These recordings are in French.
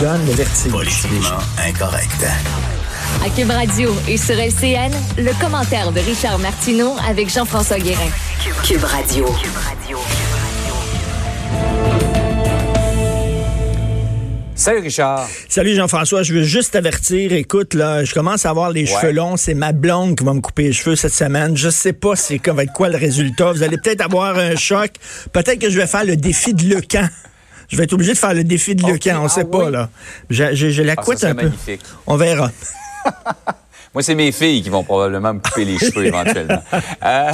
Donne le vertige. Politiquement incorrect. À Cube Radio et sur LCN, le commentaire de Richard Martineau avec Jean-François Guérin. Cube Radio. Salut Richard. Salut Jean-François, je veux juste t'avertir, écoute, là, je commence à avoir les cheveux longs, c'est ma blonde qui va me couper les cheveux cette semaine. Je sais pas c'est va être quoi le résultat. Vous allez peut-être avoir un choc. Peut-être que je vais faire le défi de Lecan. Je vais être obligé de faire le défi de Ok, Lecan, on sait ah pas, oui? là. Je, je- je la Ah, serait un peu. magnifique. On verra. Moi, c'est mes filles qui vont probablement me couper les cheveux éventuellement. Euh,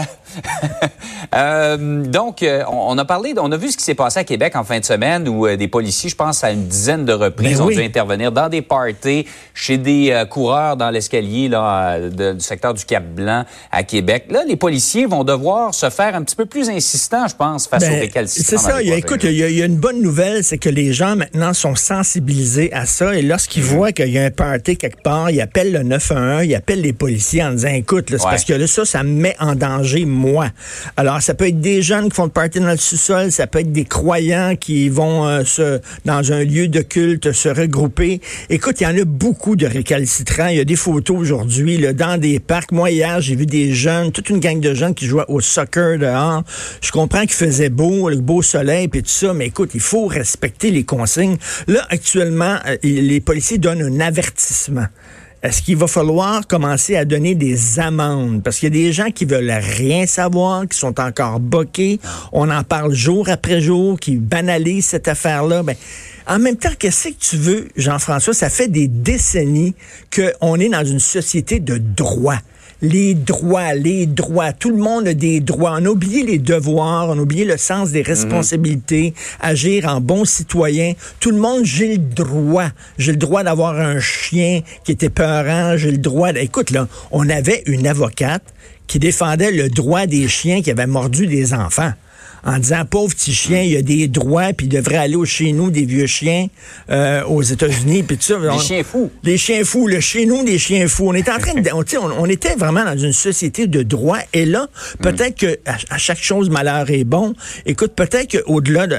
euh, donc, euh, on, a parlé, on a vu ce qui s'est passé à Québec en fin de semaine où des policiers, je pense à une dizaine de reprises, Ben ont oui. dû intervenir dans des parties, chez des coureurs dans l'escalier du secteur du Cap-Blanc à Québec. Là, les policiers vont devoir se faire un petit peu plus insistants, je pense, face aux Ben, récalcitrants. c'est ça. les Il y a, voitures. écoute, il y, a, il y a une bonne nouvelle, c'est que les gens maintenant sont sensibilisés à ça. Et lorsqu'ils Mhm. voient qu'il y a un party quelque part, ils appellent le 911, ils appellent les policiers en disant, écoute, c'est Ouais. parce que là, ça, ça me met en danger, moi. Alors, ça peut être des jeunes qui font le party dans le sous-sol, ça peut être des croyants qui vont euh, se, dans un lieu de culte se regrouper. Écoute, il y en a beaucoup de récalcitrants. Il y a des photos aujourd'hui dans des parcs. Moi, hier, j'ai vu des jeunes, toute une gang de jeunes qui jouaient au soccer dehors. Je comprends qu'il faisait beau, le beau soleil, puis tout ça, mais écoute, il faut respecter les consignes. Là, actuellement, euh, les policiers donnent un avertissement. Est-ce qu'il va falloir commencer à donner des amendes? Parce qu'il y a des gens qui veulent rien savoir, qui sont encore boqués. On en parle jour après jour, qui banalisent cette affaire-là. Ben, en même temps, qu'est-ce que tu veux, Jean-François? Ça fait des décennies qu'on est dans une société de droit les droits, les droits. Tout le monde a des droits. On a oublié les devoirs, on a oublié le sens des responsabilités, agir en bon citoyen. Tout le monde, j'ai le droit. J'ai le droit d'avoir un chien qui était peurant. J'ai le droit. d'- Écoute, là, on avait une avocate qui défendait le droit des chiens qui avaient mordu des enfants en disant pauvre petit chien, il a des droits, puis il devrait aller au chez nous des vieux chiens euh, aux États-Unis, puis tout ça. Les On- chiens fous. les chiens fous, le chez nous des chiens fous. On était en train de, on, on, on était vraiment dans une société de droit. Et là, peut-être que à, à chaque chose malheur est bon. Écoute, peut-être qu'au-delà de,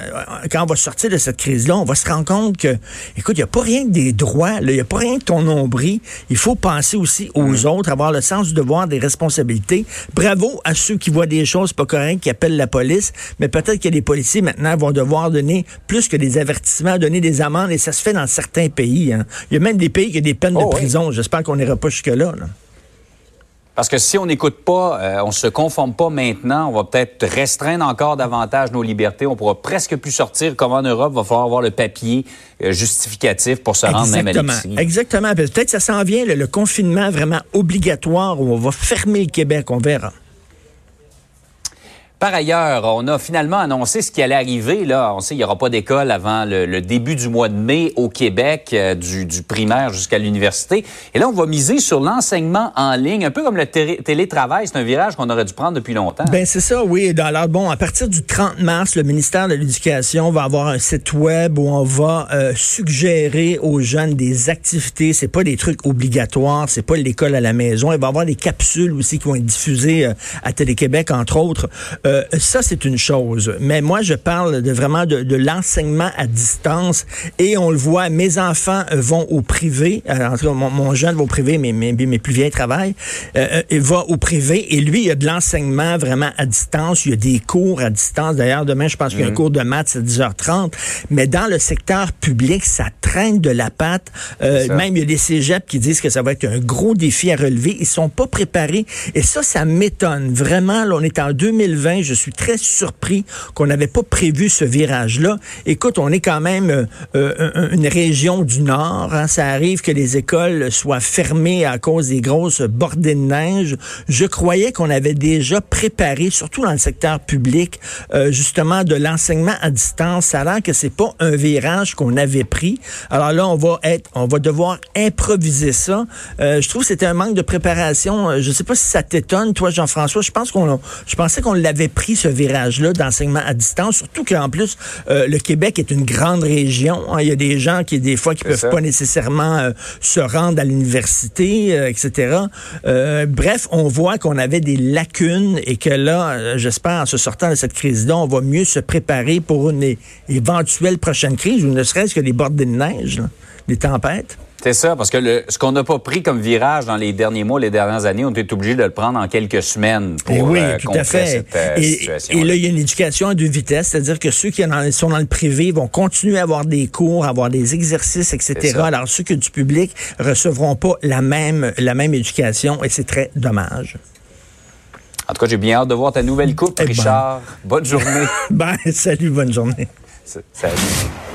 quand on va sortir de cette crise-là, on va se rendre compte que, écoute, il n'y a pas rien que des droits, il n'y a pas rien que ton nombril. Il faut penser aussi aux autres, avoir le sens du devoir, des responsabilités. Bravo à ceux qui voient des choses pas correctes, qui appellent la police, mais peut-être que les policiers maintenant vont devoir donner plus que des avertissements, donner des amendes, et ça se fait dans certains pays. hein. Il y a même des pays qui ont des peines Oh de oui. prison. J'espère qu'on n'ira pas jusque-là. là. Parce que si on n'écoute pas, euh, on se conforme pas maintenant, on va peut-être restreindre encore davantage nos libertés. On pourra presque plus sortir comme en Europe. Va falloir avoir le papier euh, justificatif pour se rendre même à l'épicerie. Exactement. Peut-être que ça s'en vient, le, le confinement vraiment obligatoire où on va fermer le Québec, on verra. Par ailleurs, on a finalement annoncé ce qui allait arriver. Là, on sait qu'il n'y aura pas d'école avant le, début du mois de mai au Québec, euh, du, primaire jusqu'à l'université. Et là, on va miser sur l'enseignement en ligne, un peu comme le télé- télétravail. C'est un virage qu'on aurait dû prendre depuis longtemps. Ben c'est ça, oui. Alors bon, à partir du 30 mars, le ministère de l'Éducation va avoir un site web où on va euh, suggérer aux jeunes des activités. C'est pas des trucs obligatoires, c'est pas l'école à la maison. Il va y avoir des capsules aussi qui vont être diffusées euh, à Télé-Québec, entre autres. Euh, ça, c'est une chose. Mais moi, je parle de vraiment de, de l'enseignement à distance. Et on le voit, mes enfants vont au privé. Euh, en tout cas, mon, mon jeune va au privé, mais mes, mes plus vieilles travaillent. Euh, euh, il va au privé et lui, il y a de l'enseignement vraiment à distance. Il y a des cours à distance. D'ailleurs, demain, je pense qu'il y a un cours de maths à 10h30. Mais dans le secteur public, ça traîne de la patte. Euh, même il y a des cégeps qui disent que ça va être un gros défi à relever. Ils sont pas préparés. Et ça, ça m'étonne. Vraiment, là, on est en 2020. Je suis très surpris qu'on n'avait pas prévu ce virage-là. Écoute, on est quand même euh, euh, un- une région du Nord. hein. Ça arrive que les écoles soient fermées à cause des grosses bordées de neige. Je croyais qu'on avait déjà préparé, surtout dans le secteur public, euh, justement de l'enseignement à distance. Ça a l'air que c'est pas un virage qu'on avait pris. Alors là, on va être, on va devoir improviser ça. Euh, je trouve que c'était un manque de préparation. Euh, Je sais pas si ça t'étonne, toi, Jean-François. Je pense qu'on, je pensais qu'on l'avait pris ce virage-là d'enseignement à distance. Surtout qu'en plus, euh, le Québec est une grande région. hein. Il y a des gens qui, des fois, qui peuvent ça. pas nécessairement euh, se rendre à l'université, etc. Bref, on voit qu'on avait des lacunes et que là, j'espère, en se sortant de cette crise-là, on va mieux se préparer pour une éventuelle prochaine crise, ou ne serait-ce que des bordées de neige, là, des tempêtes. C'est ça, parce que le- ce qu'on n'a pas pris comme virage dans les derniers mois, les dernières années, on est obligé de le prendre en quelques semaines pour Eh oui, euh, tout à fait. cette euh, et, situation. et là, il y a une éducation à deux vitesses, c'est-à-dire que ceux qui sont dans le privé vont continuer à avoir des cours, avoir des exercices, etc. Alors, ceux que du public recevront pas la même, la même éducation et c'est très dommage. En tout cas, j'ai bien hâte de voir ta nouvelle coupe, Eh ben. Richard. Bonne journée. Ben, salut, bonne journée. Salut.